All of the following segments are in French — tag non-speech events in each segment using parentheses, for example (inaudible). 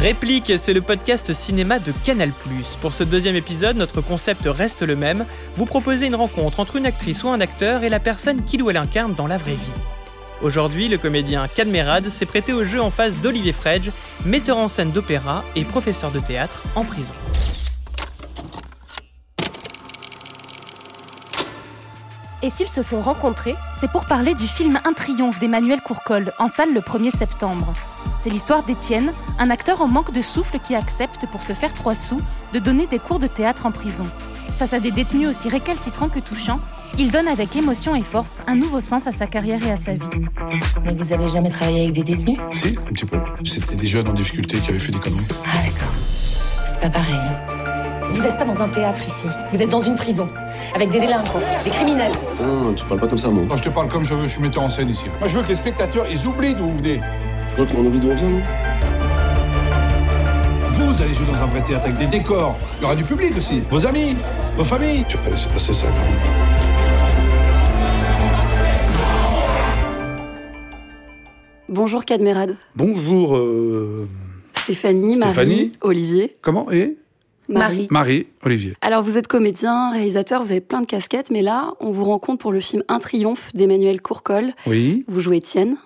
Réplique, c'est le podcast cinéma de Canal+. Pour ce deuxième épisode, notre concept reste le même. Vous proposez une rencontre entre une actrice ou un acteur et la personne qu'il ou elle incarne dans la vraie vie. Aujourd'hui, le comédien Cadmerad s'est prêté au jeu en face d'Olivier Fredge, metteur en scène d'opéra et professeur de théâtre en prison. Et s'ils se sont rencontrés, c'est pour parler du film Un triomphe d'Emmanuel Courcol, en salle le 1er septembre. C'est l'histoire d'Étienne, un acteur en manque de souffle qui accepte, pour se faire trois sous, de donner des cours de théâtre en prison. Face à des détenus aussi récalcitrants que touchants, il donne avec émotion et force un nouveau sens à sa carrière et à sa vie. Mais vous avez jamais travaillé avec des détenus? Si, un petit peu. C'était des jeunes en difficulté qui avaient fait des conneries. Ah d'accord. C'est pas pareil. hein. Vous êtes pas dans un théâtre ici. Vous êtes dans une prison. Avec des délinquants, des criminels. Non, tu parles pas comme ça, moi. Non, je te parle comme je veux, je suis metteur en scène ici. Moi, je veux que les spectateurs, ils oublient d'où vous venez. Tu crois qu'on envie d'où on vient, non Vous allez jouer dans un vrai théâtre avec des décors. Il y aura du public aussi. Vos amis, vos familles. Tu vas pas laisser passer ça, quand même. Bonjour Cadmerade. Bonjour, euh, Stéphanie, Stéphanie. Marie, Olivier, comment et? Marie. Marie, Olivier. Alors vous êtes comédien, réalisateur, vous avez plein de casquettes, mais là, on vous rencontre pour le film Un triomphe d'Emmanuel Courcol. Oui. Vous jouez Étienne.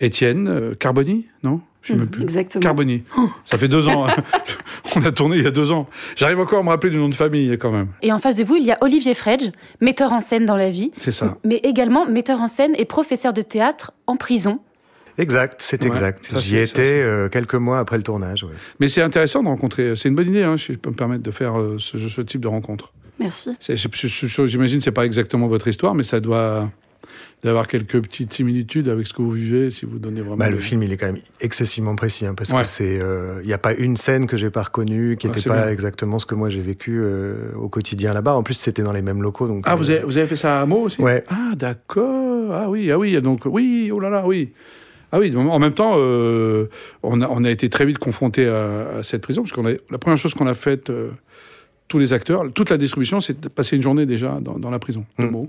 Étienne euh, Carboni, non? Je ne sais plus. exactement. Carboni. Oh, ça fait deux ans. hein. (laughs) On a tourné il y a deux ans. J'arrive encore à me rappeler du nom de famille quand même. Et en face de vous, il y a Olivier Fredge, metteur en scène dans la vie, C'est ça. mais également metteur en scène et professeur de théâtre en prison. Exact, c'est Ouais, exact. J'y étais euh, quelques mois après le tournage. ouais. Mais c'est intéressant de rencontrer. C'est une bonne idée, hein, si je peux me permettre de faire euh, ce, ce type de rencontre. Merci. J'imagine que c'est pas exactement votre histoire, mais ça doit d'avoir quelques petites similitudes avec ce que vous vivez si vous donnez vraiment. Bah, le des- film, il est quand même excessivement précis, hein, parce Ouais. que c'est, il n'y a pas une scène que j'ai pas reconnue, qui Ah, n'était c'est pas bien. exactement ce que moi j'ai vécu euh, au quotidien là-bas. En plus, c'était dans les mêmes locaux, donc. Ah, euh, vous avez, vous avez fait ça à Meaux aussi? Ouais. Ah, d'accord. Ah oui, ah oui, donc oui, oh là là, oui. Ah oui, en même temps, euh, on, a, on a été très vite confrontés à, à cette prison, parce a, la première chose qu'on a faite, euh, tous les acteurs, toute la distribution, c'est de passer une journée déjà dans, dans la prison de Mm. Meaux,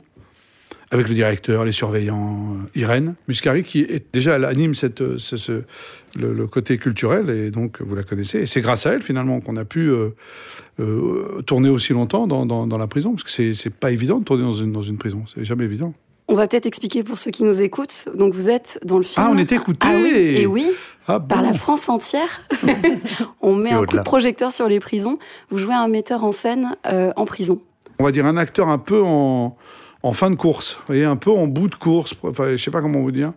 avec le directeur, les surveillants, euh, Irène Muscari, qui est déjà, elle anime cette, euh, ce, ce- le, le côté culturel, et donc vous la connaissez. Et c'est grâce à elle, finalement, qu'on a pu euh, euh, tourner aussi longtemps dans, dans, dans la prison, parce que c'est, c'est pas évident de tourner dans une, dans une prison, c'est jamais évident. On va peut-être expliquer pour ceux qui nous écoutent. Donc vous êtes dans le film. Ah, on est écoutés Ah oui, et oui, Ah, par la France entière. (laughs) on met Et un coup de projecteur sur les prisons. Vous jouez un metteur en scène euh, en prison. On va dire un acteur un peu en, en fin de course, vous voyez, un peu en bout de course, enfin, je sais pas comment vous dire.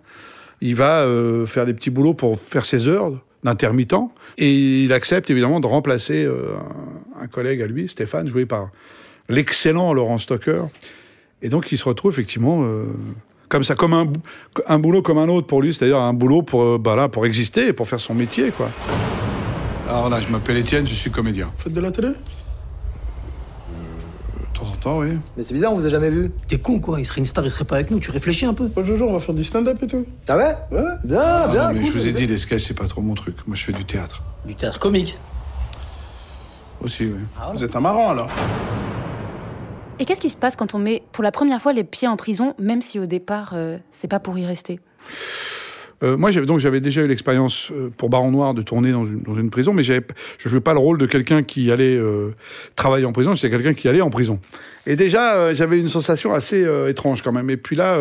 Il va euh, faire des petits boulots pour faire ses heures d'intermittent, et il accepte évidemment de remplacer euh, un, un collègue à lui, Stéphane, joué par l'excellent Laurent Stocker. Et donc il se retrouve effectivement euh, comme ça, comme un, un boulot comme un autre pour lui, c'est-à-dire un boulot pour, euh, bah là, pour exister, pour faire son métier, quoi. Alors là, je m'appelle Étienne, je suis comédien. Vous faites de la télé? De temps en temps, oui. Mais c'est bizarre, on vous a jamais vu. T'es con quoi, il serait une star, il serait pas avec nous, tu réfléchis un peu. Pas Jojo, on va faire du stand-up et tout. Ah ouais? Ouais. Bien, Ah bien, non, mais cool, je vous ai dit, les sketchs, c'est pas trop mon truc. Moi, je fais du théâtre. Du théâtre comique? Aussi, oui. Ah ouais. Vous êtes un marrant, alors Et qu'est-ce qui se passe quand on met pour la première fois les pieds en prison, même si au départ, euh, c'est pas pour y rester? Euh, moi, j'avais donc j'avais déjà eu l'expérience euh, pour Baron Noir de tourner dans une, prison, mais je jouais pas le rôle de quelqu'un qui allait travailler en prison, c'était quelqu'un qui allait en prison. Et déjà, j'avais une sensation assez étrange quand même. Et puis là,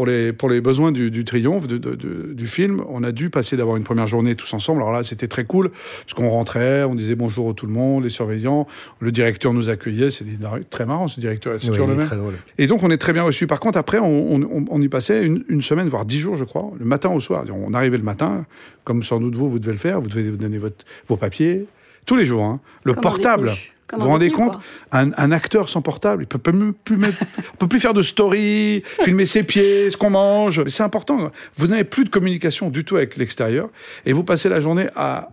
pour les pour les besoins du, du triomphe de, de- de- du film, on a dû passer d'avoir une première journée tous ensemble. Alors là, c'était très cool parce qu'on rentrait, on disait bonjour à tout le monde, les surveillants, le directeur nous accueillait. C'était très marrant ce directeur. C'est Oui, toujours le même. Et donc, on est très bien reçu. Par contre, après, on, on- on y passait une, une semaine, voire dix jours, je crois, le matin au soir. On arrivait le matin, comme sans doute vous, vous devez le faire, vous devez donner votre, vos papiers, tous les jours. hein. Le portable. Comme Vous vous rendez compte un, un acteur sans portable, il peut plus mettre, on peut plus faire de story, (laughs) filmer ses pieds, ce qu'on mange. C'est important. Vous n'avez plus de communication du tout avec l'extérieur, et vous passez la journée à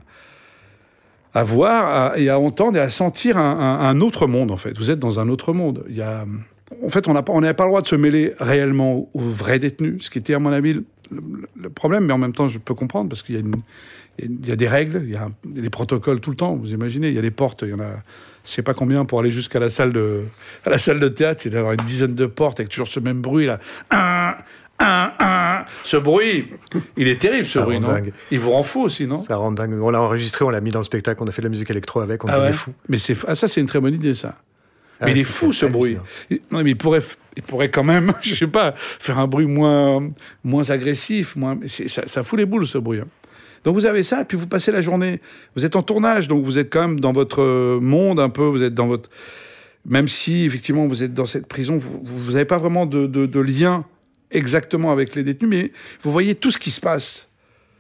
à voir à- et à entendre et à sentir un, un- un autre monde en fait. Vous êtes dans un autre monde. Il y a, en fait, on n'a pas, on n'avait pas le droit de se mêler réellement aux, vrais détenus, ce qui était à mon avis le, problème. Mais en même temps, je peux comprendre parce qu'il y a une, il y a des règles, il y a, un- il y a des protocoles tout le temps. Vous imaginez, il y a des portes, il y en a, je sais pas combien pour aller jusqu'à la salle de, à la salle de théâtre. A d'avoir une dizaine de portes avec toujours ce même bruit là. Un, un, un. ce bruit, il est terrible, ce Ça bruit, rend non? dingue. Il vous rend fou aussi, non? Ça rend dingue. On l'a enregistré, on l'a mis dans le spectacle, on a fait de la musique électro avec, on Ah ouais? fou. Mais c'est ah, ça, c'est une très bonne idée, ça. Ah, mais il est c'est fou ce bruit. Il- Non, mais il pourrait, il pourrait quand même, (laughs) je sais pas, faire un bruit moins, moins agressif, moins. c'est- Ça, ça fout les boules ce bruit. hein. Donc vous avez ça, puis vous passez la journée. Vous êtes en tournage, donc vous êtes quand même dans votre euh, monde un peu. Vous êtes dans votre, même si effectivement vous êtes dans cette prison, vous vous n'avez pas vraiment de, de, de lien exactement avec les détenus, mais vous voyez tout ce qui se passe.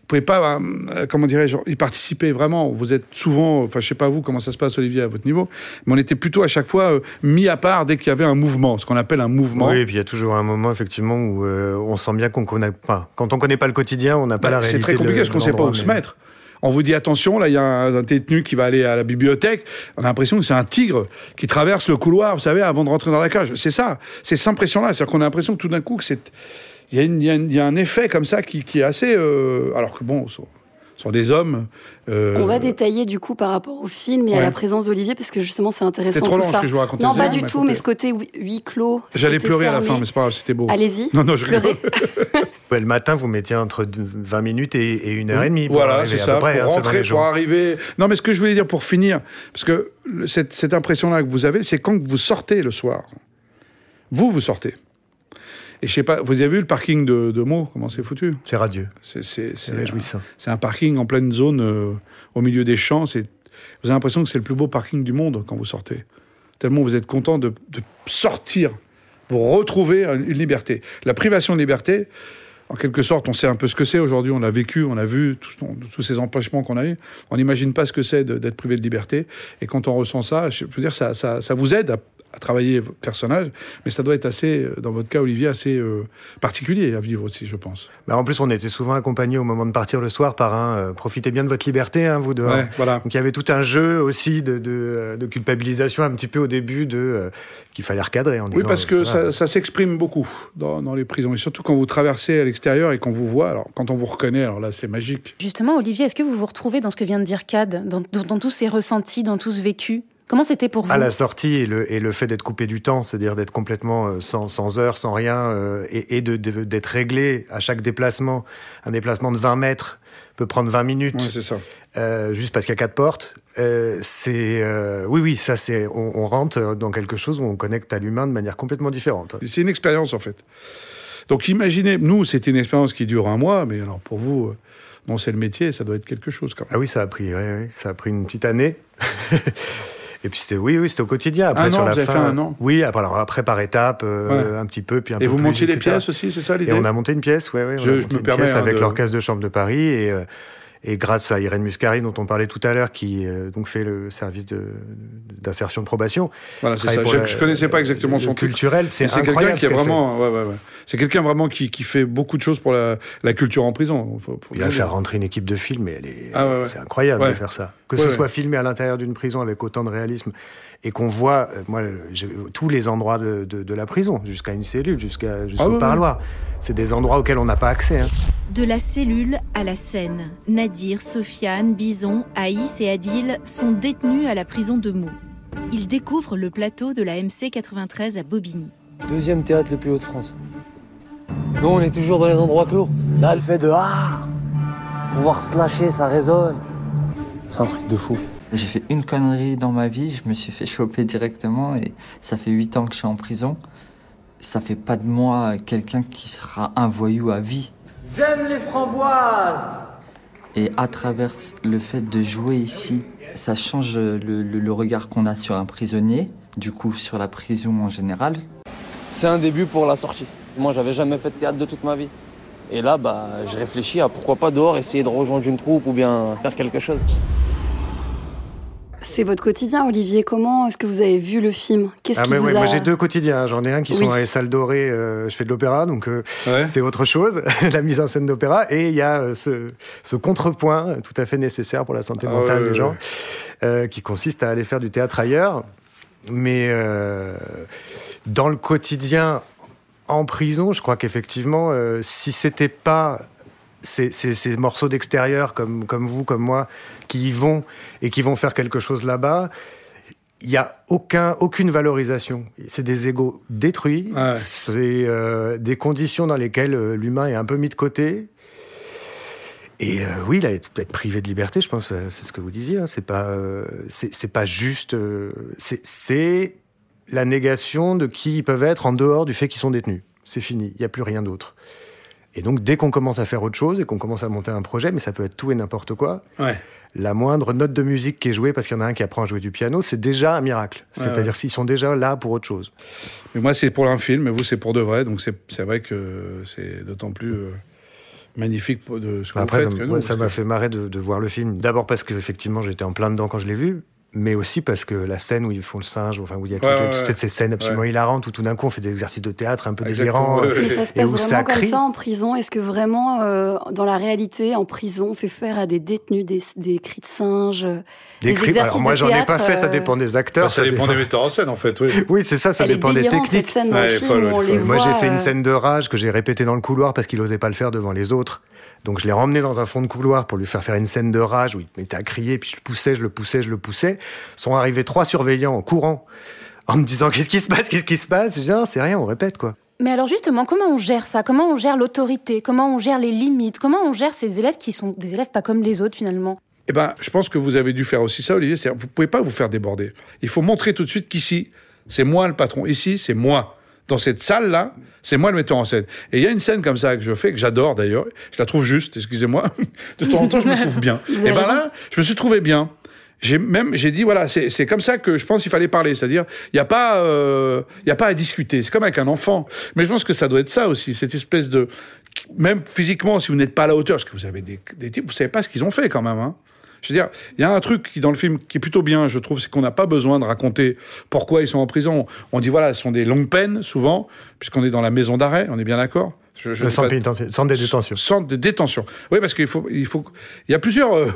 Vous pouvez pas, euh, comment dirais-je, y participer vraiment. Vous êtes souvent, enfin, je sais pas vous comment ça se passe, Olivier, à votre niveau, mais on était plutôt à chaque fois euh, mis à part dès qu'il y avait un mouvement, ce qu'on appelle un mouvement. Oui, et puis il y a toujours un moment effectivement où euh, on sent bien qu'on connaît pas. Quand on connaît pas le quotidien, on n'a pas Bah, la réalité. c'est très compliqué parce qu'on sait pas où se mettre. On vous dit attention, là il y a un, un détenu qui va aller à la bibliothèque. On a l'impression que c'est un tigre qui traverse le couloir, vous savez, avant de rentrer dans la cage. C'est ça, c'est cette impression-là. C'est-à-dire qu'on a l'impression que tout d'un coup que c'est, il y, a y y un effet comme ça qui, qui est assez, euh, alors que bon, ce sont, sont des hommes. euh, On va détailler du coup par rapport au film et à la présence d'Olivier parce que justement c'est intéressant C'est trop tout long, ça. ce que je vous racontais. non, pas avez du tout, mais ce côté huis- clos. J'allais pleurer à la fin, mais c'est pas grave, c'était beau. Allez-y. Non, non, je. (laughs) Ouais, le matin, vous mettiez entre 20 minutes et, et une heure et demie. pour Voilà, c'est ça, peu près, pour hein, rentrer, pour arriver. Non, mais ce que je voulais dire pour finir, parce que cette impression-là que vous avez, c'est quand vous sortez le soir. Vous, vous sortez. Et je sais pas, vous avez vu le parking de, de Meaux, comment c'est foutu? C'est radieux. C'est réjouissant. c'est un parking en pleine zone, euh, au milieu des champs. Vous avez l'impression que c'est le plus beau parking du monde quand vous sortez. Tellement vous êtes content de, de sortir, vous retrouver une liberté. La privation de liberté, en quelque sorte, on sait un peu ce que c'est aujourd'hui, on l'a vécu, on a vu tous, tous ces empêchements qu'on a eu. On n'imagine pas ce que c'est d'être privé de liberté. Et quand on ressent ça, je peux dire, ça, ça, ça vous aide à, à travailler votre personnage, mais ça doit être assez, euh, dans votre cas, Olivier, assez euh, particulier à vivre aussi, je pense. Bah, en plus, on était souvent accompagnés au moment de partir le soir par un euh, profitez bien de votre liberté, hein, vous. Ouais, voilà. Donc il y avait tout un jeu aussi de, de, de culpabilisation un petit peu au début de euh, qu'il fallait recadrer en disant. Oui, parce que ça va. ça, ça s'exprime beaucoup dans, dans les prisons. Et surtout quand vous traversez à l'extérieur et qu'on vous voit. Alors, quand on vous reconnaît, alors là, c'est magique. Justement, Olivier, est-ce que vous vous retrouvez dans ce que vient de dire Cad, dans, dans- dans tous ces ressentis, dans tout ce vécu? Comment c'était pour vous À la sortie et le, et le fait d'être coupé du temps, c'est-à-dire d'être complètement euh, sans, sans heure, sans rien, euh, et, et de- de- d'être réglé à chaque déplacement. Un déplacement de 20 mètres peut prendre 20 minutes, Ouais, c'est ça. euh, juste parce qu'il y a quatre portes. Euh, c'est euh, oui, oui, ça c'est on, on rentre dans quelque chose où on connecte à l'humain de manière complètement différente. C'est une expérience, en fait. Donc, imaginez, nous, c'était une expérience qui dure un mois, mais alors pour vous, non, c'est le métier, ça doit être quelque chose quand même. Ah oui, ça a pris, ouais, ça a pris une petite année. (laughs) Et puis c'était, oui, oui, c'était au quotidien. Après Un sur an, la fin, fait un an Oui, après, alors, après par étape, euh, Ouais. un petit peu, puis un Et peu vous plus montiez des pièces aussi, c'est ça l'idée Et on a monté une pièce, ouais, ouais. on Je- a je monté me une permets, pièce hein, avec de- l'orchestre de chambre de Paris et, euh, et grâce à Irène Muscari dont on parlait tout à l'heure, qui euh, donc fait le service de d'insertion de probation. Voilà, c'est ça. Je, je connaissais pas exactement son culturel, c'est quelqu'un incroyable. qui est vraiment, ouais, ouais, ouais. C'est quelqu'un vraiment qui, qui fait beaucoup de choses pour la, la culture en prison. Faut- faut Il a fait rentrer une équipe de films et elle est, Ah ouais, ouais. c'est incroyable Ouais. de faire ça. Que Ouais, ce ouais. soit filmé à l'intérieur d'une prison avec autant de réalisme et qu'on voit, euh, moi, tous les endroits de, de- de la prison, jusqu'à une cellule, jusqu'à jusqu'au Ah ouais, ouais. parloir. C'est des endroits auxquels on n'a pas accès. hein. De la cellule à la scène, Nadir, Sofiane, Bison, Aïs et Adil sont détenus à la prison de Meaux. Ils découvrent le plateau de la MC 93 à Bobigny. Deuxième théâtre le plus haut de France. Nous, on est toujours dans les endroits clos. Là, le fait de ah, pouvoir se lâcher, ça résonne. C'est un truc de fou. J'ai fait une connerie dans ma vie, je me suis fait choper directement et ça fait 8 ans que je suis en prison. Ça fait pas de moi quelqu'un qui sera un voyou à vie. J'aime les framboises Et à travers le fait de jouer ici, ça change le, le- le regard qu'on a sur un prisonnier, du coup sur la prison en général. C'est un début pour la sortie. Moi, j'avais jamais fait de théâtre de toute ma vie. Et là, bah, je réfléchis à pourquoi pas dehors essayer de rejoindre une troupe ou bien faire quelque chose. C'est votre quotidien, Olivier. Comment est-ce que vous avez vu le film? Qu'est-ce Ah, qui mais vous ouais, a Moi j'ai deux quotidiens. J'en ai un qui Oui. sont dans les salles dorées. euh, je fais de l'opéra, donc euh, c'est autre chose, (laughs) la mise en scène d'opéra. Et il y a euh, ce, ce contrepoint tout à fait nécessaire pour la santé Ah mentale ouais, des gens, ouais. euh, qui consiste à aller faire du théâtre ailleurs. Mais euh, dans le quotidien en prison, je crois qu'effectivement, euh, si c'était pas ces, ces- ces morceaux d'extérieur comme, comme vous, comme moi, qui y vont et qui vont faire quelque chose là-bas, il n'y a aucun, aucune valorisation. C'est des égaux détruits. C'est euh, des conditions dans lesquelles euh, l'humain est un peu mis de côté. Et euh, oui, là, être privé de liberté, je pense, c'est ce que vous disiez. Hein, c'est pas, c'est pas juste. c'est la négation de qui ils peuvent être en dehors du fait qu'ils sont détenus. C'est fini. Il n'y a plus rien d'autre. Et donc, dès qu'on commence à faire autre chose et qu'on commence à monter un projet, mais ça peut être tout et n'importe quoi. Ouais la moindre note de musique qui est jouée parce qu'il y en a un qui apprend à jouer du piano, c'est déjà un miracle. C'est-à-dire s'ils sont déjà là pour autre chose. Mais moi, c'est pour un film, mais vous, c'est pour de vrai. Donc c'est vrai que c'est d'autant plus euh, magnifique de ce que Après, vous faites. Ça, ça m'a fait marrer de, de, voir le film. D'abord parce qu'effectivement, j'étais en plein dedans quand je l'ai vu mais aussi parce que la scène où ils font le singe, enfin où il y a toutes, ces scènes absolument hilarantes où tout d'un coup on fait des exercices de théâtre un peu délirants. Mais ça se passe vraiment comme ça en prison. Est-ce que vraiment, euh, dans la réalité, en prison, on fait faire à des détenus des, des cris de singe euh, des, cris. Alors moi j'en ai pas fait, ça dépend des acteurs. Bah, ça, dépend, des metteurs en scène en fait. Oui, oui c'est ça, ça dépend des techniques. moi j'ai fait une euh, scène de rage que j'ai répétée dans le couloir parce qu'il osait pas le faire devant les autres. Donc je l'ai ramené dans un fond de couloir pour lui faire faire une scène de rage où il mettait à crier, puis je le poussais, je le poussais, je le poussais. Sont arrivés trois surveillants en courant en me disant qu'est-ce qui se passe, qu'est-ce qui se passe? Je dis non, c'est rien, on répète quoi. Mais alors justement, comment on gère ça? Comment on gère l'autorité? Comment on gère les limites? Comment on gère ces élèves qui sont des élèves pas comme les autres finalement? Eh ben, je pense que vous avez dû faire aussi ça, Olivier. Vous pouvez pas vous faire déborder. Il faut montrer tout de suite qu'ici, c'est moi le patron. Ici, c'est moi dans cette salle-là, c'est moi le metteur en scène. Et il y a une scène comme ça que je fais, que j'adore d'ailleurs, je la trouve juste, excusez-moi, (laughs) de temps en temps je me trouve bien. et ben là, je me suis trouvé bien. J'ai même j'ai dit voilà c'est comme ça que je pense qu'il fallait parler c'est-à-dire il y a pas euh, il y a pas à discuter c'est comme avec un enfant mais je pense que ça doit être ça aussi cette espèce de même physiquement si vous n'êtes pas à la hauteur parce que vous avez des, des types vous savez pas ce qu'ils ont fait quand même hein. Je veux dire, il y a un truc qui, dans le film qui est plutôt bien, je trouve, c'est qu'on n'a pas besoin de raconter pourquoi ils sont en prison. On dit, voilà, ce sont des longues peines, souvent, puisqu'on est dans la maison d'arrêt, on est bien d'accord je, je le centre, de détention. Centre de détention. Oui, parce qu'il faut, il faut, il y a plusieurs. Il euh,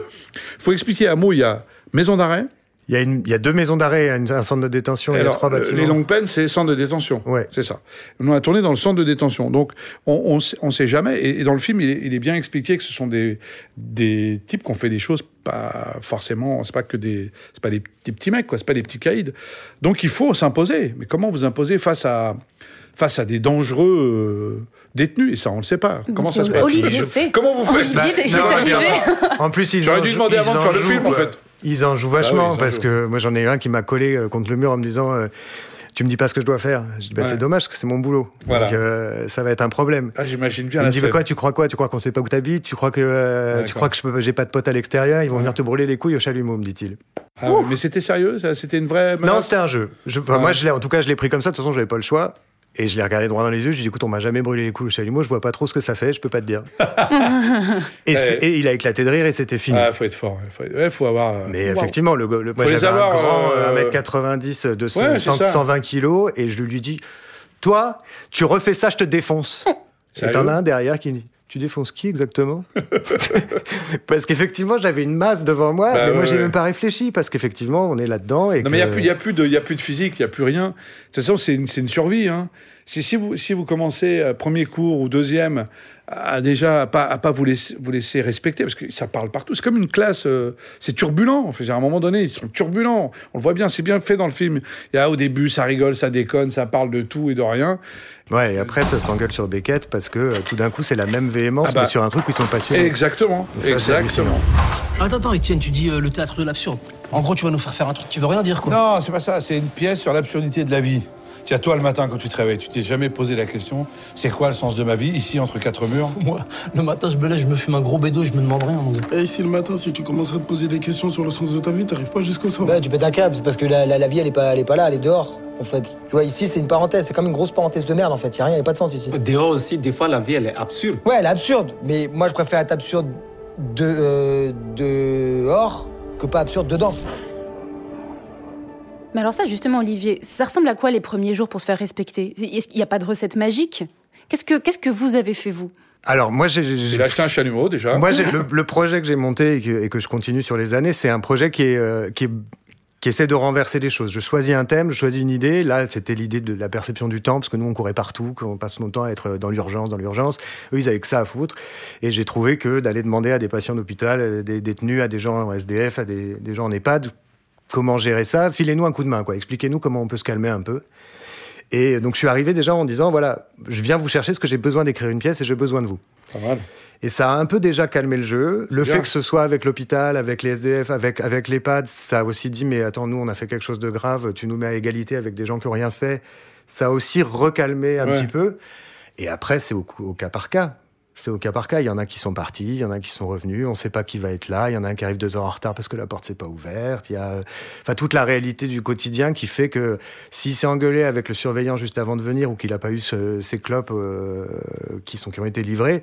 faut expliquer à mot. Il y a maison d'arrêt, il y, a une, il y a deux maisons d'arrêt, un centre de détention et, trois bâtiments. Les longues peines, c'est centre de détention. Ouais. C'est ça. On a tourné dans le centre de détention. Donc, on ne on sait jamais. Et, dans le film, il est, bien expliqué que ce sont des, des types qui ont fait des choses pas forcément. C'est pas que des. C'est pas des, petits mecs, quoi. C'est pas des petits caïds. Donc, il faut s'imposer. Mais comment vous imposer face à face à des dangereux euh, détenus? Et ça on le sait pas. Comment ça se passe? Olivier sait. Comment vous faites? Olivier, bah, En plus, j'aurais dû demander avant de faire le film en fait. Ils en jouent vachement, ah parce que moi j'en ai un qui m'a collé euh, contre le mur en me disant euh, Tu me dis pas ce que je dois faire. Je dis bah, C'est dommage, que c'est mon boulot. Voilà. Donc euh, ça va être un problème. Ah, J'imagine bien Il me dit quoi Tu crois quoi? Tu crois qu'on sait pas où t'habites? Tu crois que, tu crois que je j'ai pas de potes à l'extérieur? Ils vont venir te brûler les couilles au chalumeau, me dit-il. Ah, mais c'était sérieux C'était une vraie. Non, c'était un jeu. Je, Moi, je en tout cas, je l'ai pris comme ça. De toute façon, j'avais pas le choix. Et je l'ai regardé droit dans les yeux, je lui ai dit écoute, on m'a jamais brûlé les couilles au chalumeau, je vois pas trop ce que ça fait, je peux pas te dire. (laughs) et, il a écé de rire et c'était fini. Ah, faut être fort, il faut, avoir. Euh, Mais effectivement, le, le moi j'avais un grand euh, 1m90, 200, 120 kilos, et je lui dis toi, tu refais ça, je te défonce. (laughs) et t'en as un derrière qui dit tu défonces qui exactement (laughs) Parce qu'effectivement, j'avais une masse devant moi, bah mais moi, j'ai même pas réfléchi, parce qu'effectivement, on est là-dedans. Et non, mais il n'y a, a, plus de, y a plus de physique, il n'y a plus rien. De toute façon, c'est une, une, survie. Hein. Si, si, vous, si vous commencez euh, premier cours ou deuxième à déjà à pas, à pas vous, laisser, vous laisser respecter, parce que ça parle partout, c'est comme une classe, euh, c'est turbulent. à un moment donné, ils sont turbulents. On le voit bien, c'est bien fait dans le film. Il y a au début, ça rigole, ça déconne, ça parle de tout et de rien. Ouais, et après, ça s'engueule sur Beckett parce que euh, tout d'un coup, c'est la même véhémence, ah bah, mais sur un truc où ils sont passionnés. Exactement. exactement. Attends, attends, Étienne, tu dis euh, le théâtre de l'absurde. En gros, tu vas nous faire faire un truc qui veut rien dire, quoi. Non, c'est pas ça. C'est une pièce sur l'absurdité de la vie. Tiens, toi, le matin, quand tu te réveilles, tu t'es jamais posé la question c'est quoi le sens de ma vie, ici, entre quatre murs? Moi, le matin, je me lève, je me fume un gros bédo, je me demande rien. Et ici, le matin, si tu commences à te poser des questions sur le sens de ta vie, t'arrives pas jusqu'au soir. Bah, tu pètes un câble, c'est parce que la, la, vie, elle est, pas, elle est pas là, elle est dehors. En fait, tu vois, ici, c'est une parenthèse, c'est comme une grosse parenthèse de merde, en fait. Y a rien, y a pas de sens ici. Dehors aussi, des fois, la vie, elle est absurde. Ouais, elle est absurde. Mais moi, je préfère être absurde de, euh, dehors que pas absurde dedans. Mais alors ça, justement, Olivier, ça ressemble à quoi les premiers jours pour se faire respecter? Il n'y a pas de recette magique? Qu'est-ce que, qu'est-ce que vous avez fait, vous? Alors moi j'ai il a acheté un chalumeau déjà. (laughs) Moi j'ai le, (laughs) projet que j'ai monté et que, je continue sur les années, c'est un projet qui est euh, qui est qui essaie de renverser les choses. Je choisis un thème, je choisis une idée. Là, c'était l'idée de la perception du temps, parce que nous, on courait partout, qu'on passe notre temps à être dans l'urgence, dans l'urgence. Eux, ils avaient que ça à foutre. Et j'ai trouvé que d'aller demander à des patients d'hôpital, des détenus, à des gens en SDF, à des, des gens en EHPAD, comment gérer ça Filez-nous un coup de main, quoi. Expliquez-nous comment on peut se calmer un peu. Et donc je suis arrivé déjà en disant voilà, je viens vous chercher parce que j'ai besoin d'écrire une pièce et j'ai besoin de vous. Pas mal. Et ça a un peu déjà calmé le jeu. Le bien. fait que ce soit avec l'hôpital, avec les SDF, avec, avec l'EHPAD, ça a aussi dit mais attends, nous on a fait quelque chose de grave, tu nous mets à égalité avec des gens qui ont rien fait. Ça a aussi recalmé un Ouais. petit peu. Et après, c'est au cas par cas. C'est au cas par cas. Il y en a qui sont partis, il y en a qui sont revenus. On ne sait pas qui va être là. Il y en a un qui arrive deux heures en retard parce que la porte s'est pas ouverte. Il y a, enfin, toute la réalité du quotidien qui fait que s'il s'est engueulé avec le surveillant juste avant de venir ou qu'il n'a pas eu ce- ces clopes euh, qui sont qui ont été livrées,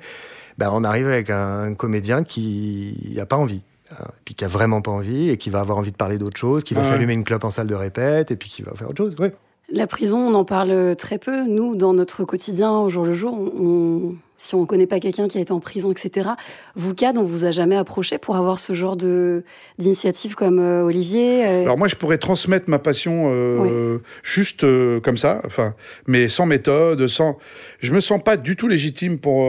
ben on arrive avec un, comédien qui n'a pas envie. hein, Puis qui a vraiment pas envie et qui va avoir envie de parler d'autre chose, qui va Ouais. s'allumer une clope en salle de répète et puis qui va faire autre chose. Ouais. La prison, on en parle très peu. Nous, dans notre quotidien, au jour le jour, on, si on ne connaît pas quelqu'un qui a été en prison, etc., vous, CAD, on vous a jamais approché pour avoir ce genre de d'initiative comme euh, Olivier euh, Alors moi, je pourrais transmettre ma passion euh, juste euh, comme ça, enfin, mais sans méthode, sans. Je me sens pas du tout légitime pour.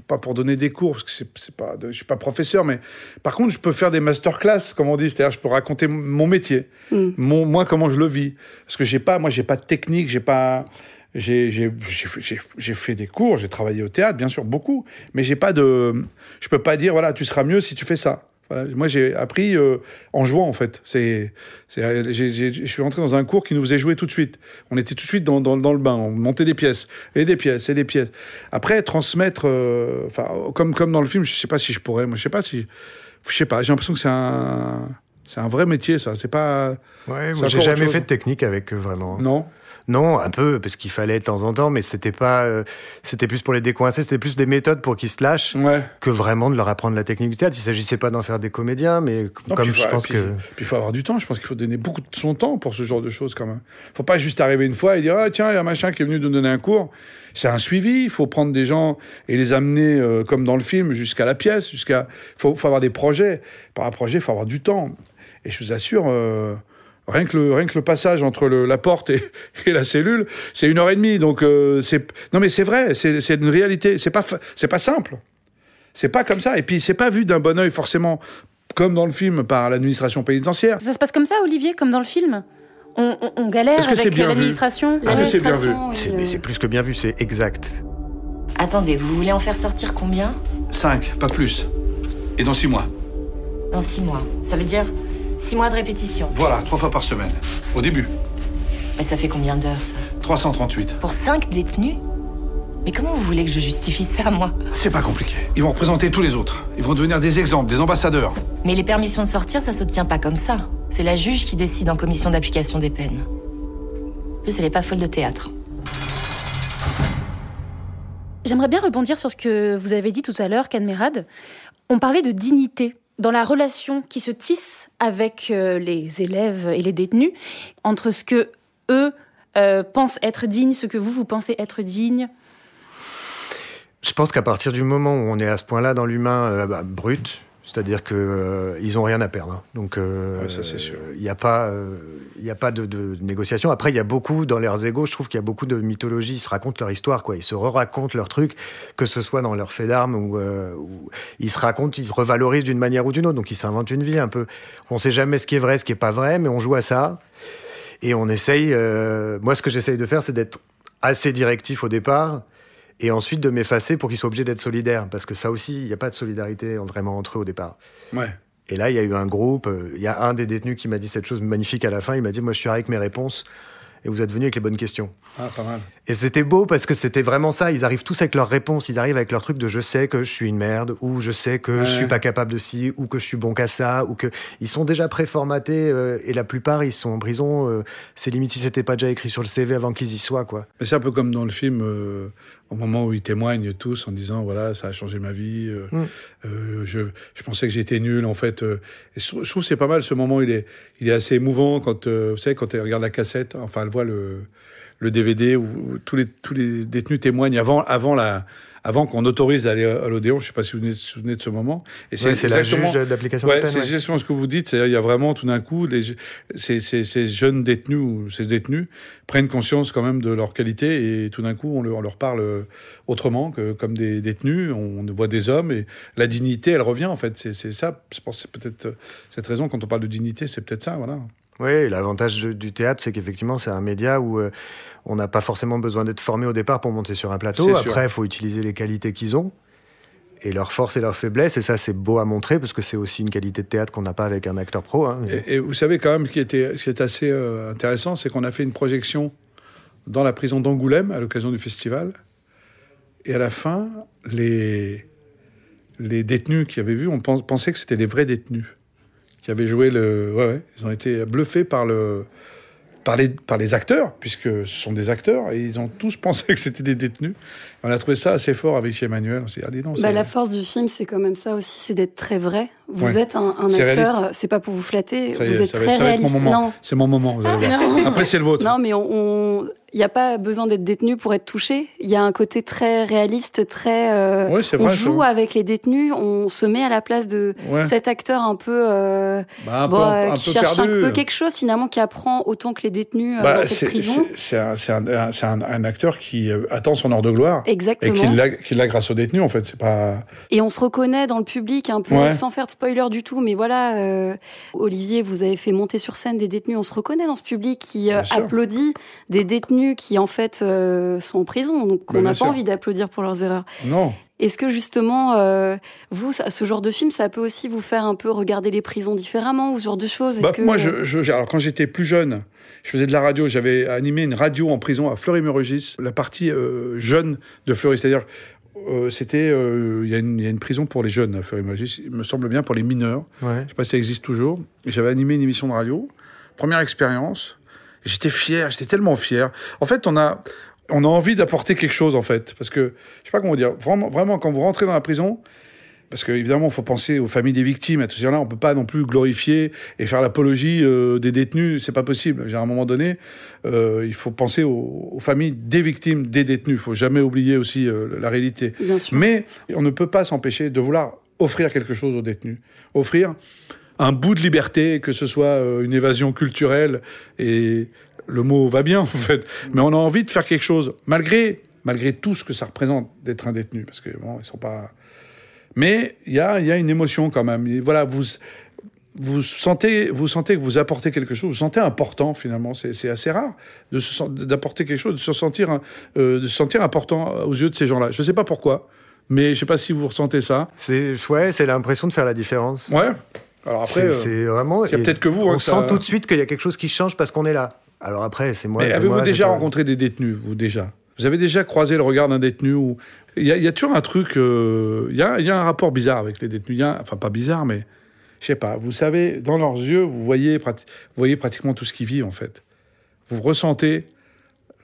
Pas pour donner des cours parce que c'est c'est pas de- je suis pas professeur mais par contre je peux faire des masterclass comme on dit c'est-à-dire je peux raconter mon métier Mm. mon moi comment je le vis parce que j'ai pas moi j'ai pas de technique j'ai pas j'ai j'ai j'ai fait des cours j'ai travaillé au théâtre bien sûr beaucoup mais j'ai pas de je peux pas dire voilà tu seras mieux si tu fais ça voilà. moi j'ai appris euh, en jouant en fait. C'est je suis rentré dans un cours qui nous faisait jouer tout de suite. On était tout de suite dans, dans, dans le bain. On montait des pièces. Et des pièces et des pièces. Après transmettre euh, comme comme dans le film je sais pas si je pourrais. Moi je sais pas si je sais pas. J'ai l'impression que c'est un c'est un vrai métier ça. C'est pas Ouais, c'est moi, j'ai jamais chose. fait de technique avec eux vraiment. non Non, un peu parce qu'il fallait de temps en temps, mais c'était pas, euh, c'était plus pour les décoincer, c'était plus des méthodes pour qu'ils se lâchent ouais que vraiment de leur apprendre la technique du théâtre. Il s'agissait pas d'en faire des comédiens, mais Non, comme je faut- pense puis- que Puis il faut avoir du temps. Je pense qu'il faut donner beaucoup de son temps pour ce genre de choses quand même. faut pas juste arriver une fois et dire ah tiens il y a un machin qui est venu nous donner un cours. C'est un suivi. Il faut prendre des gens et les amener euh, comme dans le film jusqu'à la pièce. Jusqu'à faut, faut avoir des projets. Par un projet, il faut avoir du temps. Et je vous assure. euh, Rien que, le, rien que le passage entre le- la porte et, (laughs) et la cellule, c'est une heure et demie. Donc, euh, c'est non mais c'est vrai, c'est c'est une réalité. C'est pas c'est pas simple. C'est pas comme ça. Et puis, c'est pas vu d'un bon œil forcément, comme dans le film, par l'administration pénitentiaire. Ça se passe comme ça, Olivier, comme dans le film? On, on- on galère Est-ce que c'est avec bien vu? l'administration Est-ce que c'est bien vu? c'est oui, mais c'est plus que bien vu, c'est exact. Attendez, vous voulez en faire sortir combien? 5, pas plus. Et dans 6 mois? Dans six mois. Ça veut dire six mois de répétition. Voilà, trois fois par semaine. Au début, Mais ça fait combien d'heures, ça 338. Pour cinq détenus Mais comment vous voulez que je justifie ça, moi C'est pas compliqué. Ils vont représenter tous les autres. Ils vont devenir des exemples, des ambassadeurs. Mais les permissions de sortir, ça s'obtient pas comme ça. C'est la juge qui décide en commission d'application des peines. En plus, elle est pas folle de théâtre. J'aimerais bien rebondir sur ce que vous avez dit tout à l'heure, Cadmerade. On parlait de dignité dans la relation qui se tisse avec euh, les élèves et les détenus, entre ce que eux euh, pensent être digne, ce que vous, vous pensez être digne? Je pense qu'à partir du moment où on est à ce point-là dans l'humain euh, bah, brut, c'est-à-dire que euh, ils ont rien à perdre. hein. Donc euh, Ouais. Il n'y a pas, euh, il a pas de, de négociation. Après, il y a beaucoup dans leurs égos. Je trouve qu'il y a beaucoup de mythologie. Ils se racontent leur histoire, quoi. Ils se re-racontent leurs trucs, que ce soit dans leurs faits d'armes ou, euh, ou ils se racontent, ils se revalorisent d'une manière ou d'une autre. Donc ils s'inventent une vie un peu. On sait jamais ce qui est vrai, ce qui est pas vrai, mais on joue à ça et on essaye. euh, moi, ce que j'essaye de faire, c'est d'être assez directif au départ et ensuite de m'effacer pour qu'ils soient obligés d'être solidaires. Parce que ça aussi, il n'y a pas de solidarité vraiment entre eux au départ. Ouais. Et là, il y a eu un groupe, euh, il y a un des détenus qui m'a dit cette chose magnifique à la fin, il m'a dit, moi je suis arrivé avec mes réponses, et vous êtes venu avec les bonnes questions. Ah, pas mal. Et c'était beau parce que c'était vraiment ça, ils arrivent tous avec leurs réponses, ils arrivent avec leur truc de je sais que je suis une merde, ou je sais que Ouais. je suis pas capable de ci, ou que je suis bon qu'à ça, ou que... Ils sont déjà préformatés, euh, et la plupart, ils sont en prison, euh, c'est limite si c'était pas déjà écrit sur le CV avant qu'ils y soient, quoi. C'est un peu comme dans le film, euh, au moment où ils témoignent tous en disant voilà, ça a changé ma vie. euh, Mm. euh, je, je pensais que j'étais nul en fait. euh, et je, trouve que c'est pas mal ce moment. Il est, il est assez émouvant quand vous savez quand elle regarde la cassette. Enfin, elle voit le, le DVD où, où tous les tous les détenus témoignent avant avant la avant qu'on autorise d'aller à l'Odéon. Je sais pas si vous vous souvenez de ce moment. Et c'est ouais, la juge d'application ouais, C'est exactement ce que vous dites. Il y a vraiment tout d'un coup, les, ces, ces, ces, jeunes détenus ou ces détenus prennent conscience quand même de leur qualité et tout d'un coup, on leur, on leur, parle autrement que comme des détenus. On voit des hommes et la dignité, elle revient en fait. C'est ça. Je pense c'est peut-être cette raison quand on parle de dignité, c'est peut-être ça, voilà. Oui, l'avantage du théâtre, c'est qu'effectivement, c'est un média où euh, on n'a pas forcément besoin d'être formé au départ pour monter sur un plateau. Après, il faut utiliser les qualités qu'ils ont et leurs forces et leurs faiblesses. Et ça, c'est beau à montrer parce que c'est aussi une qualité de théâtre qu'on n'a pas avec un acteur pro. Hein. Et, vous savez quand même ce qui, était, ce qui est assez euh, intéressant, c'est qu'on a fait une projection dans la prison d'Angoulême à l'occasion du festival. Et à la fin, les, les détenus qui avaient vu, on pensait que c'était des vrais détenus qui avaient joué le. Ouais, ouais, ils ont été bluffés par le. Par les, par les acteurs, puisque ce sont des acteurs, et ils ont tous (laughs) pensé que c'était des détenus. On a trouvé ça assez fort avec Emmanuel. On s'est dit, ah, non, bah, la force du film, c'est quand même ça aussi, c'est d'être très vrai. Vous êtes un, un acteur, c'est pas pour vous flatter, vous êtes très réaliste. C'est mon moment, vous allez voir. Après, c'est le vôtre. Non, mais on il n'y a pas besoin d'être détenu pour être touché. Il y a un côté très réaliste, très. Euh, on joue avec les détenus, on se met à la place de cet acteur un peu, euh, bah, euh, qui cherche un peu quelque chose finalement, qui apprend autant que les détenus bah, dans cette prison. C'est un, un, un, acteur qui attend son heure de gloire. Exactement. Et qui l'a grâce aux détenus en fait. C'est pas. Et on se reconnaît dans le public un peu, sans faire de spoiler du tout, mais voilà. Olivier, vous avez fait monter sur scène des détenus. On se reconnaît dans ce public qui applaudit des détenus qui en fait euh, sont en prison, donc on n'a pas envie d'applaudir pour leurs erreurs. Non. Est-ce que justement, euh, vous, ce genre de film, ça peut aussi vous faire un peu regarder les prisons différemment ou ce genre de choses? Bah, que... Moi, je, alors quand j'étais plus jeune, je faisais de la radio. J'avais animé une radio en prison à Fleury-Mérogis, la partie euh, jeune de Fleury, c'est-à-dire c'était il y, a une prison pour les jeunes à Fleury-Mérogis, il me semble bien pour les mineurs. Ouais. Je sais pas si ça existe toujours. J'avais animé une émission de radio. Première expérience. J'étais fier, j'étais tellement fier. En fait, on a, on a envie d'apporter quelque chose, en fait. Parce que, je sais pas comment dire, vraiment, vraiment quand vous rentrez dans la prison, parce qu'évidemment, il faut penser aux familles des victimes, à tout. Là, on peut pas non plus glorifier et faire l'apologie euh, des détenus. C'est pas possible. À un moment donné, euh, il faut penser aux, familles des victimes, des détenus. Il faut jamais oublier aussi euh, la réalité. Mais on ne peut pas s'empêcher de vouloir offrir quelque chose aux détenus. Offrir un bout de liberté, que ce soit euh, une évasion culturelle, et le mot va bien (laughs) en fait, mais on a envie de faire quelque chose, malgré, malgré tout ce que ça représente d'être un détenu, parce que bon, ils sont pas... Mais il y a, y a une émotion quand même. voilà, vous, vous sentez, vous sentez que vous apportez quelque chose, vous sentez important finalement. C'est assez rare d'apporter quelque chose, de se sentir, euh, de se sentir important aux yeux de ces gens-là. Je ne sais pas pourquoi, mais je ne sais pas si vous ressentez ça. C'est ouais, c'est l'impression de faire la différence. Ouais. Alors après, c'est euh, vraiment. Il y a peut-être que vous. Hein, on sent tout de suite qu'il y a quelque chose qui change parce qu'on est là. Alors après, c'est moi. Mais avez-vous déjà rencontré des détenus, vous déjà? Vous avez déjà croisé le regard d'un détenu ou il y, a toujours un truc. Euh, il y, a, y, a, un rapport bizarre avec les détenus. Y a, enfin, pas bizarre, mais je sais pas. Vous savez, dans leurs yeux, vous voyez, vous voyez pratiquement tout ce qu'ils vivent en fait. Vous ressentez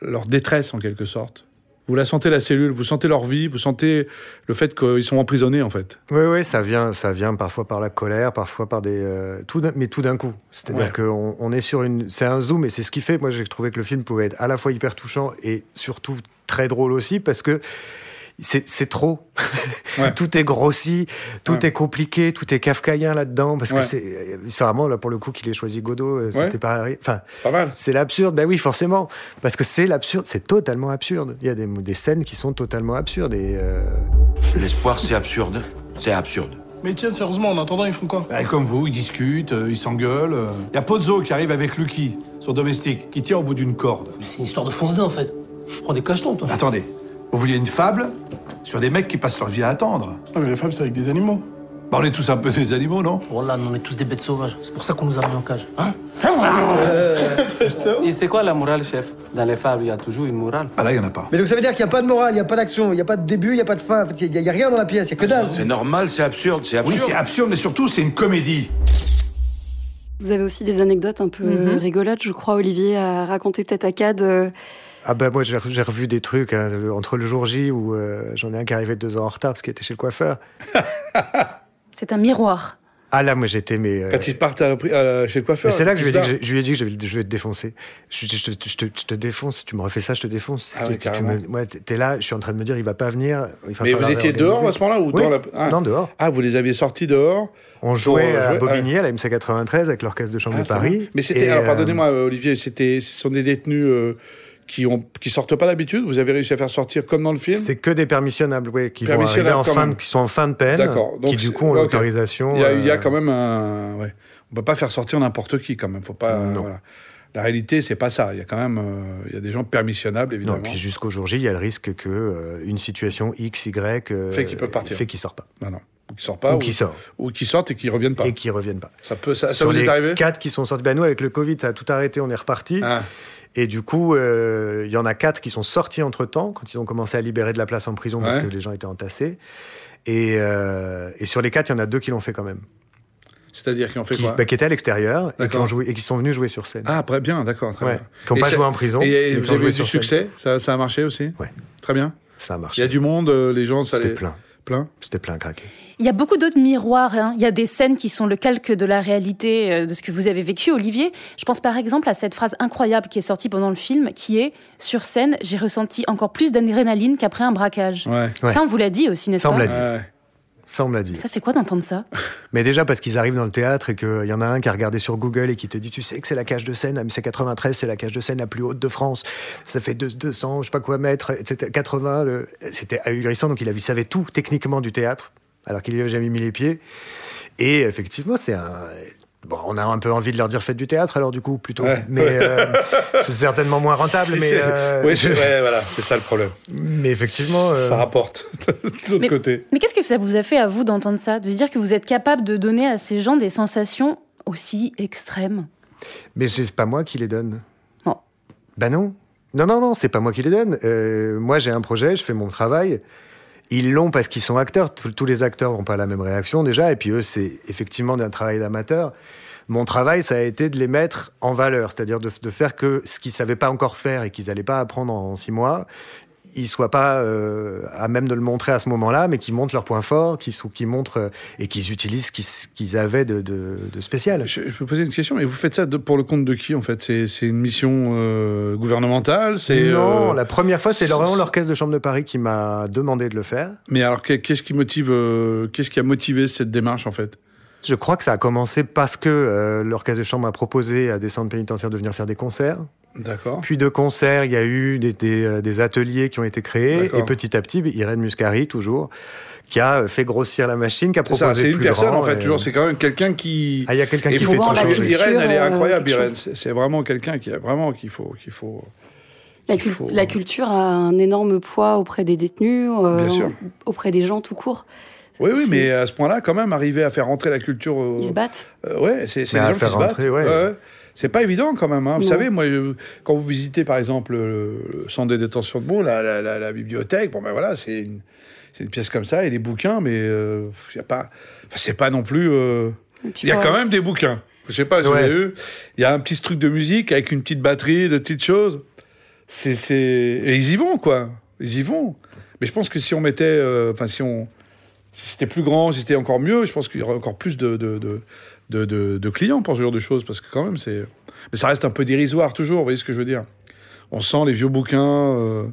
leur détresse en quelque sorte. Vous la sentez la cellule, vous sentez leur vie, vous sentez le fait qu'ils sont emprisonnés en fait. Oui, oui, ça vient, ça vient parfois par la colère, parfois par des, euh, tout, mais tout d'un coup. C'est-à-dire qu'on on est sur une, c'est un zoom et c'est ce qui fait. Moi, j'ai trouvé que le film pouvait être à la fois hyper touchant et surtout très drôle aussi parce que c'est trop. (laughs) tout est grossi, tout est compliqué, tout est kafkaïen là-dedans. Parce que c'est vraiment, là, pour le coup, qu'il ait choisi Godot, euh, c'était pas. Enfin, pas mal. C'est l'absurde. Ben oui, forcément. Parce que c'est l'absurde. C'est totalement absurde. Il y a des, des, scènes qui sont totalement absurdes. Et euh, L'espoir, c'est absurde. C'est absurde. Mais tiens, sérieusement, en attendant, ils font quoi? Bah, Comme vous, ils discutent, euh, ils s'engueulent. Il y a Pozzo qui arrive avec Lucky, son domestique, qui tient au bout d'une corde. C'est une histoire de fonce en fait. Prends des cachetons, toi. Attendez, vous vouliez une fable sur des mecs qui passent leur vie à attendre Non, mais les fables, c'est avec des animaux. Bah, on est tous un peu des animaux, non? Voilà, on est tous des bêtes sauvages. C'est pour ça qu'on nous a mis en cage. Hein? Et c'est quoi la morale, chef? Dans les fables, il y a toujours une morale. Ah là, il n'y en a pas. Mais donc ça veut dire qu'il n'y a pas de morale, il n'y a pas d'action, il n'y a pas de début, il n'y a pas de fin. Il n'y a, rien dans la pièce, il n'y a que dalle. C'est normal, c'est absurde, c'est absurde. Oui, c'est absurde, mais surtout, c'est une comédie. Vous avez aussi des anecdotes un peu mhm. rigolotes, je crois, Olivier, à raconter peut-être à Cad. Euh, ah ben moi j'ai revu des trucs hein, entre le jour J où euh, j'en ai un qui arrivait deux ans en retard parce qu'il était chez le coiffeur. (laughs) C'est un miroir. Ah là, moi j'étais mais. euh, Quand ils partent à la pri- à la- chez le coiffeur. mais c'est là que je lui, ai dit que je, je lui ai dit que je vais, je vais te défoncer. Je, je- je te- je te, je te défonce. Tu me refais ça, je te défonce. Ah Tu- oui, tu- tu carrément. me- ouais, t'es là, je suis en train de me dire, il va pas venir. il va Mais vous étiez dehors à ce moment-là ou Oui. dans la... ah. Non, dehors. Ah, vous les aviez sortis dehors On jouait euh, à jouer- Bobigny, à la MC 93, avec l'orchestre de chambre Ah, de bien. Paris. Mais c'était, Et, alors euh, pardonnez-moi Olivier, c'était, ce sont des détenus euh, qui ont, qui sortent pas d'habitude? Vous avez réussi à faire sortir comme dans le film? C'est que des permissionnables, oui, qui vont Permissionnables arriver en fin, qui sont en fin de peine, D'accord. qui Donc du coup ont ok. l'autorisation. Il y, a, il y a euh, quand même un, ouais. On peut pas faire sortir n'importe qui quand même. Faut pas. voilà. La réalité, c'est pas ça. Il y a quand même, euh, il y a des gens permissionnables évidemment. Non, puis jusqu'au jour J, il y a le risque que euh, une situation X, Y euh, Fait qu'ils peuvent partir. fait qu'ils sortent pas. Non, non. Ou qui sortent pas. Ou qui sortent. Ou qui sortent et qui reviennent pas. Et qui reviennent pas. Ça peut, ça, ça vous les est arrivé? quatre qui sont sortis, ben nous avec le Covid, ça a tout arrêté, on est reparti. Ah. Et du coup, euh, il y en a quatre qui sont sortis entre temps quand ils ont commencé à libérer de la place en prison parce que les gens étaient entassés. Et, euh, et sur les quatre, il y en a deux qui l'ont fait quand même. C'est-à-dire qu'ils ont fait Qui, quoi bah, qui étaient à l'extérieur et qui, et qui sont venus jouer sur scène. Ah, après, bien, d'accord, très Ouais. bien. Qui n'ont pas joué en prison. Et, vous qui avez joué eu du succès? Ça, ça a marché aussi? Ouais. Très bien. Ça a Il marché. y a du monde, euh, les gens, ça C'était les... plein. Plein C'était plein à craquer. Il y a beaucoup d'autres miroirs. hein. Il y a des scènes qui sont le calque de la réalité euh, de ce que vous avez vécu, Olivier. Je pense par exemple à cette phrase incroyable qui est sortie pendant le film, qui est sur scène, j'ai ressenti encore plus d'adrénaline qu'après un braquage. Ouais. Ça, on vous l'a dit aussi, n'est-ce Ça, on pas l'a dit. Ça, on me l'a dit. Ça fait quoi d'entendre ça? (laughs) Mais déjà parce qu'ils arrivent dans le théâtre et qu'il y en a un qui a regardé sur Google et qui te dit tu sais que c'est la cage de scène, MC 93 c'est la cage de scène la plus haute de France, ça fait deux- 200 je sais pas quoi mètres, etc. 80, le- c'était ahurissant donc il, avait, il savait tout techniquement du théâtre alors qu'il n'y avait jamais mis les pieds. Et effectivement c'est un... Bon, on a un peu envie de leur dire faites du théâtre alors du coup plutôt, Ouais. mais euh, (laughs) c'est certainement moins rentable. Si, mais c'est- euh, oui, ouais, (laughs) voilà, c'est ça le problème. Mais effectivement, euh, Ça rapporte (laughs) de l'autre Mais- côté. Mais qu'est-ce que ça vous a fait à vous d'entendre ça De se dire que vous êtes capable de donner à ces gens des sensations aussi extrêmes? Mais c'est pas moi qui les donne. Oh. Bah non. Non, non, non, c'est pas moi qui les donne. Euh, moi, j'ai un projet, je fais mon travail. Ils l'ont parce qu'ils sont acteurs. Tous les acteurs n'ont pas la même réaction déjà. Et puis eux, c'est effectivement un travail d'amateur. Mon travail, ça a été de les mettre en valeur, c'est-à-dire de, de faire que ce qu'ils savaient pas encore faire et qu'ils n'allaient pas apprendre en six mois, ils soient pas euh, à même de le montrer à ce moment-là, mais qu'ils montrent leurs points forts, qu'ils montrent euh, et qu'ils utilisent ce qu'ils avaient de, de, de spécial. Je, je peux poser une question, mais vous faites ça de- pour le compte de qui en fait? C'est une mission euh, gouvernementale C'est Non, euh, la première fois, c'est vraiment l'orchestre de chambre de Paris qui m'a demandé de le faire. Mais alors, qu'est- qu'est-ce qui motive euh, Qu'est-ce qui a motivé cette démarche en fait? Je crois que ça a commencé parce que euh, l'orchestre de chambre a proposé à des centres pénitentiaires de venir faire des concerts. D'accord. Puis de concerts, il y a eu des, des, euh, des ateliers qui ont été créés. Et petit à petit, Irène Muscari, toujours, qui a fait grossir la machine, qui a proposé ça, c'est une personne grand, en fait. et- Toujours, c'est quand même quelqu'un qui. Ah, il y a quelqu'un qui fait tout Irène, elle est euh, incroyable. Irène, c'est vraiment quelqu'un qui a vraiment qu'il faut qu'il faut. La, qu'il cul- faut- la culture a un énorme poids auprès des détenus, euh, auprès des gens tout court. Oui, oui, mais à ce point-là, quand même, arriver à faire rentrer la culture. euh, Ils se battent. Euh, ouais, c'est des à gens faire qui se battent. rentrer, ouais. C'est pas évident quand même. hein. Vous Non. savez, moi, je- quand vous visitez par exemple le, le centre de détention de Meaux, la, la, la- la bibliothèque, bon ben voilà, c'est une, c'est une pièce comme ça et des bouquins, mais euh, y a pas, enfin, c'est pas non plus. euh, Il y a quand même des bouquins. Je sais pas si vous Ouais. avez vu. Il y a un petit truc de musique avec une petite batterie, de petites choses. C'est, c'est... Et ils y vont, quoi. Ils y vont. Mais je pense que si on mettait. euh, Enfin, si on. Si c'était plus grand, si c'était encore mieux, je pense qu'il y aurait encore plus de, de, de, de, clients pour ce genre de choses. Parce que quand même, c'est. Mais ça reste un peu dérisoire, toujours. Vous voyez ce que je veux dire On sent les vieux bouquins. euh,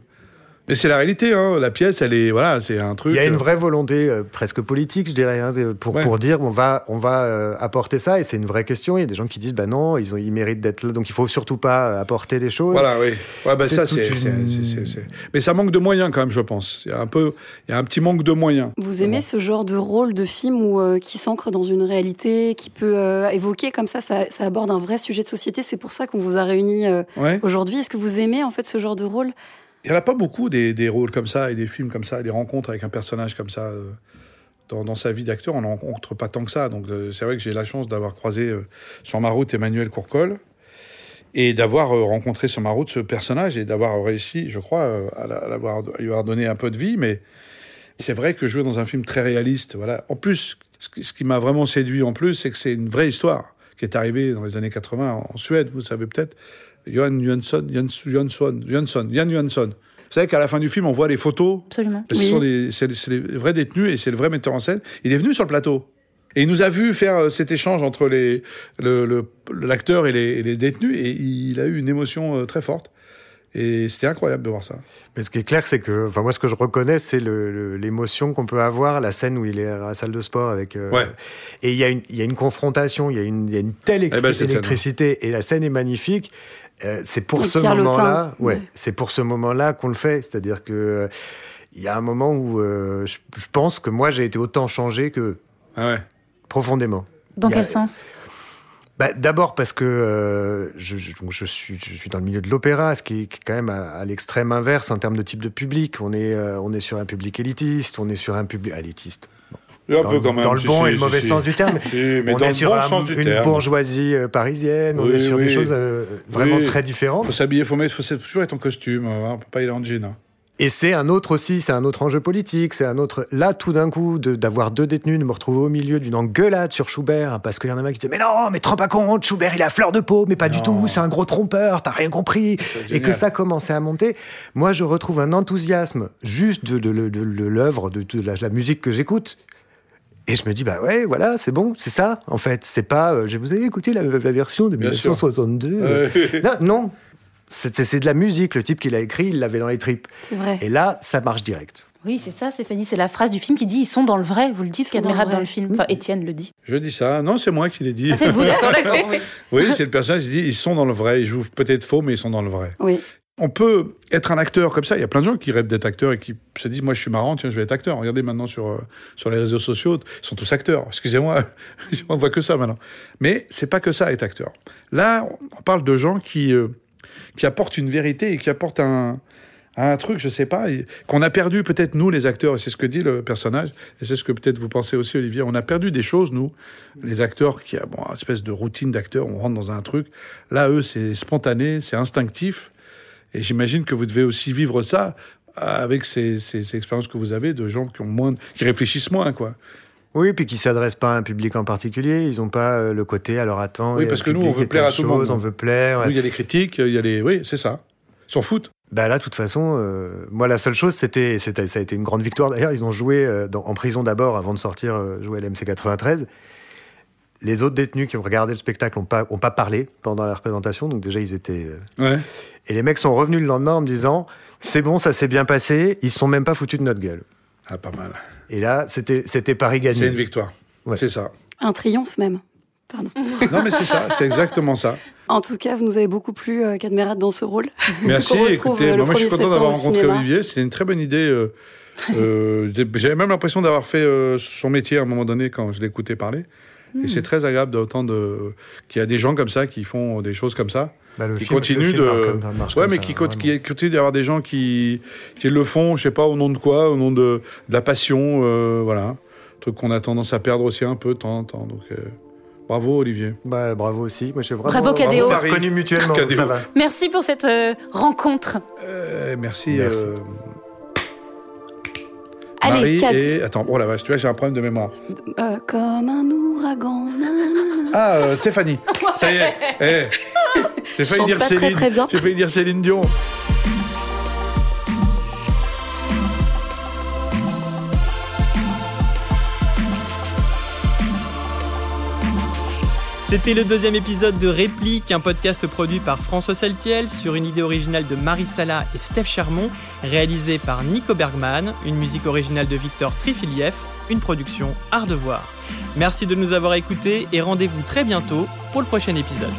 Mais c'est la réalité, hein. La pièce, elle est. Voilà, c'est un truc. Il y a une euh, vraie volonté euh, presque politique, je dirais, hein, pour, Ouais. pour dire on va, on va euh, apporter ça, et c'est une vraie question. Il y a des gens qui disent bah non, ils, ont, ils méritent d'être là, donc il faut surtout pas apporter des choses. Voilà, oui. Ouais, bah ça, c'est, une- c'est- c'est- c'est- c'est- Mais ça manque de moyens quand même, je pense. Il y a un peu, il y a un petit manque de moyens. Vous aimez ce genre de rôle de film où, euh, qui s'ancre dans une réalité, qui peut euh, évoquer comme ça, ça, ça aborde un vrai sujet de société? C'est pour ça qu'on vous a réunis euh, Ouais. aujourd'hui. Est-ce que vous aimez en fait ce genre de rôle? Il n'y en a pas beaucoup des, des rôles comme ça et des films comme ça, des rencontres avec un personnage comme ça. euh, Dans, sa vie d'acteur, on n'en rencontre pas tant que ça. Donc euh, c'est vrai que j'ai la chance d'avoir croisé euh, sur ma route Emmanuel Courcol et d'avoir rencontré sur ma route ce personnage et d'avoir réussi, je crois, à, lui avoir donné un peu de vie. Mais c'est vrai que jouer dans un film très réaliste, voilà. En plus, ce qui m'a vraiment séduit en plus, c'est que c'est une vraie histoire qui est arrivée dans les années 80 en Suède, vous savez peut-être. Johan Johansson, Johansson, Johansson, Jan Johansson. Vous savez qu'à la fin du film, on voit les photos. Absolument. Ce sont des- C'est c'est les vrais détenus et c'est le vrai metteur en scène. Il est venu sur le plateau. Et il nous a vu faire euh, cet échange entre les, le, le- l'acteur et les, et les détenus, et il a eu une émotion euh, très forte. Et c'était incroyable de voir ça. Mais ce qui est clair, c'est que, enfin, moi, ce que je reconnais, c'est l'émotion qu'on peut avoir, la scène où il est à la salle de sport avec. euh, Ouais. Et il y, a une- il y a une confrontation, il y, a une- il y a une telle scène, électricité, et la scène est magnifique. Euh, c'est pour ce moment-là, ouais, ouais. c'est pour ce moment-là qu'on le fait. C'est-à-dire que euh, il y a un moment où euh, je, je pense que moi j'ai été autant changé que Ah profondément. Dans a- quel sens? Bah, D'abord parce que euh, je, je- donc je, suis, je suis dans le milieu de l'opéra, ce qui est, qui est quand même à, à l'extrême inverse en termes de type de public. On est, euh, on est sur un public élitiste, on est sur un public élitiste. Un dans peu le, quand même, dans le bon si, et le si, mauvais si. sens du terme. (laughs) Mais on dans est le sur bon un- sens du une terme. bourgeoisie euh, parisienne, on est sur oui. des choses euh, vraiment très différentes. Faut s'habiller, faut mettre, faut toujours être en costume, hein, on peut pas y aller en jean. hein. Et c'est un autre aussi, c'est un autre enjeu politique, c'est un autre. Là, tout d'un coup, de- d'avoir deux détenus, de me retrouver au milieu d'une engueulade sur Schubert, hein, parce qu'il y en a un qui dit Mais non, mais te rends pas compte, Schubert, il a fleur de peau, mais pas du tout, c'est un gros trompeur, t'as rien compris. Et que ça commençait à monter. Moi, je retrouve un enthousiasme juste de, de, l'œuvre, de, la, la musique que j'écoute. Et je me dis, bah ouais, voilà, c'est bon, c'est ça, en fait. C'est pas, euh, je vous ai écouté la, la version de Bien sûr. 1962. Ouais. Là, non, c'est de la musique. Le type qui l'a écrit, il l'avait dans les tripes. C'est vrai. Et là, ça marche direct. Oui, c'est ça, Stéphanie. C'est la phrase du film qui dit ils sont dans le vrai. Vous le dites, sont dans le Cadmerat, dans vrai. le film. Enfin, Étienne le dit. Je dis ça. Non, c'est moi qui l'ai dit. Ah, c'est vous, (laughs) d'accord, oui. oui, c'est le personnage qui dit ils sont dans le vrai. Ils jouent peut-être faux, mais ils sont dans le vrai. Oui. On peut être un acteur comme ça. Il y a plein de gens qui rêvent d'être acteurs et qui se disent moi je suis marrant, tiens je vais être acteur. Regardez maintenant sur euh, sur les réseaux sociaux, ils sont tous acteurs. Excusez-moi, (laughs) on voit que ça maintenant. Mais c'est pas que ça être acteur. Là, on parle de gens qui euh, qui apportent une vérité et qui apportent un un truc, je sais pas, qu'on a perdu peut-être nous les acteurs, et c'est ce que dit le personnage, et c'est ce que peut-être vous pensez aussi Olivier, on a perdu des choses nous, les acteurs qui a bon, une espèce de routine d'acteur, on rentre dans un truc, là eux c'est spontané, c'est instinctif, et j'imagine que vous devez aussi vivre ça avec ces, ces- ces expériences que vous avez de gens qui ont moins, qui réfléchissent moins quoi. Oui, puis qui s'adressent pas à un public en particulier. Ils n'ont pas euh, le côté, alors attends. Oui, parce que nous, on veut plaire à tout le monde, On veut plaire. Il y a les critiques, il y a les, oui, c'est ça, ils s'en foutent. Bah là, de toute façon, euh, moi, la seule chose, c'était, ça a été une grande victoire. D'ailleurs, ils ont joué euh, dans- en prison d'abord, avant de sortir euh, jouer à l'MC 93. Les autres détenus qui ont regardé le spectacle n'ont pas, ont pas parlé pendant la représentation, donc déjà, ils étaient. euh, Ouais. Et les mecs sont revenus le lendemain en me disant C'est bon, ça s'est bien passé, ils se sont même pas foutus de notre gueule. Ah, pas mal. Et là, c'était, c'était Paris gagné. C'est une victoire. C'est ça. Un triomphe même. Pardon. (laughs) Non, mais c'est ça, c'est exactement ça. En tout cas, vous nous avez beaucoup plu, euh, Cadmerat, dans ce rôle. Merci. Écoutez, euh, bah, moi, je suis 1er content d'avoir rencontré cinéma. Olivier. C'était une très bonne idée. euh, (laughs) euh, J'avais même l'impression d'avoir fait euh, son métier à un moment donné quand je l'écoutais parler. Hmm. Et c'est très agréable d'entendre euh, qu'il y a des gens comme ça qui font des choses comme ça. Bah, qui film de. marche ouais, mais ça, qui, co- vraiment. qui continue d'y avoir des gens qui, qui le font, je sais pas, au nom de quoi, au nom de, de la passion, euh, voilà. Un truc qu'on a tendance à perdre aussi un peu de temps en temps. Donc, euh, bravo, Olivier. Bah, bravo aussi. Moi, vraiment, Bravo, Cadéo. reconnu mutuellement. Cadéo. Ça va. Merci pour cette euh, rencontre. Euh, merci. Merci. euh, Allez, Marie Cad. et attends, oh la vache, tu vois, j'ai un problème de mémoire. Euh, comme un ouragan. Ah, euh, Stéphanie. (laughs) Ça y est. Eh, J'ai failli dire très, Céline. très bien. J'ai failli dire Céline Dion. C'était le deuxième épisode de Réplique, un podcast produit par François Saltiel sur une idée originale de Marie Sala et Steph Chermont, réalisé par Nico Bergman, une musique originale de Victor Trifiliev, une production Art de Voir. Merci de nous avoir écoutés et rendez-vous très bientôt pour le prochain épisode.